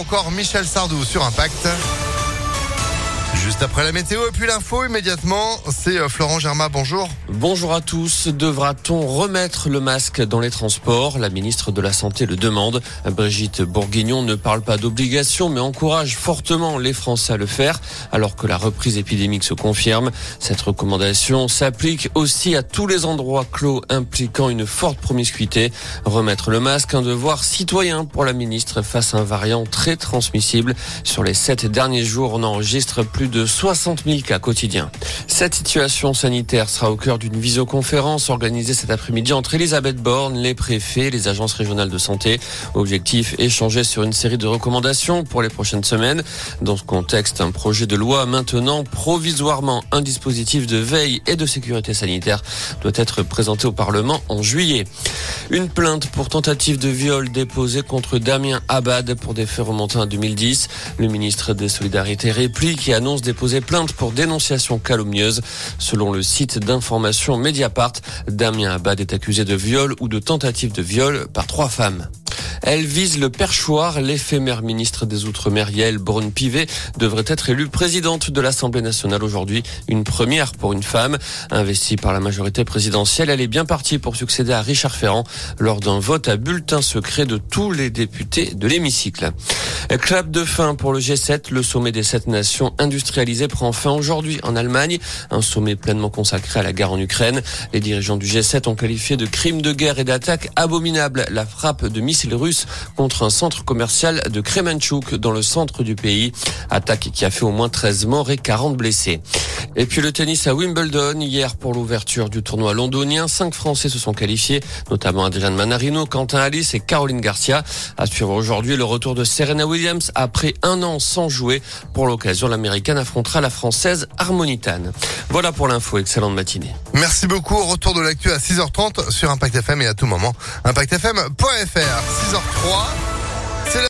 encore Michel Sardou sur Impact. Juste après la météo et puis l'info immédiatement, c'est euh, Florent Germain, bonjour. Bonjour à tous. Devra-t-on remettre le masque dans les transports? La ministre de la Santé le demande. Brigitte Bourguignon ne parle pas d'obligation mais encourage fortement les Français à le faire alors que la reprise épidémique se confirme. Cette recommandation s'applique aussi à tous les endroits clos impliquant une forte promiscuité. Remettre le masque, un devoir citoyen pour la ministre face à un variant très transmissible. Sur les sept derniers jours, on enregistre plus de 60 000 cas quotidiens. Cette situation sanitaire sera au cœur d'une visioconférence organisée cet après-midi entre Elisabeth Borne, les préfets, les agences régionales de santé. Objectif, échanger sur une série de recommandations pour les prochaines semaines. Dans ce contexte, un projet de loi maintenant provisoirement un dispositif de veille et de sécurité sanitaire doit être présenté au Parlement en juillet. Une plainte pour tentative de viol déposée contre Damien Abad pour des faits remontant à 2010. Le ministre des Solidarités réplique et annonce déposer plainte pour dénonciation calomnieuse. Selon le site d'information Mediapart, Damien Abad est accusé de viol ou de tentative de viol par trois femmes. Elle vise le perchoir. L'éphémère ministre des Outre-mer, Yael Braun-Pivet, devrait être élue présidente de l'Assemblée nationale aujourd'hui. Une première pour une femme. Investie par la majorité présidentielle, elle est bien partie pour succéder à Richard Ferrand lors d'un vote à bulletin secret de tous les députés de l'hémicycle. Clap de fin pour le G7. Le sommet des sept nations industrialisées prend fin aujourd'hui en Allemagne. Un sommet pleinement consacré à la guerre en Ukraine. Les dirigeants du G7 ont qualifié de crime de guerre et d'attaque abominable la frappe de missiles russes contre un centre commercial de Kremenchuk dans le centre du pays. Attaque qui a fait au moins 13 morts et 40 blessés. Et puis le tennis à Wimbledon hier pour l'ouverture du tournoi londonien. Cinq Français se sont qualifiés, notamment Adrian Manarino, Quentin Alice et Caroline Garcia. À suivre aujourd'hui le retour de Serena Williams après un an sans jouer. Pour l'occasion, l'américaine affrontera la française Harmonitane. Voilà pour l'info. Excellente matinée. Merci beaucoup. Retour de l'actu à 6h30 sur Impact FM et à tout moment. ImpactFM.fr. 6h03.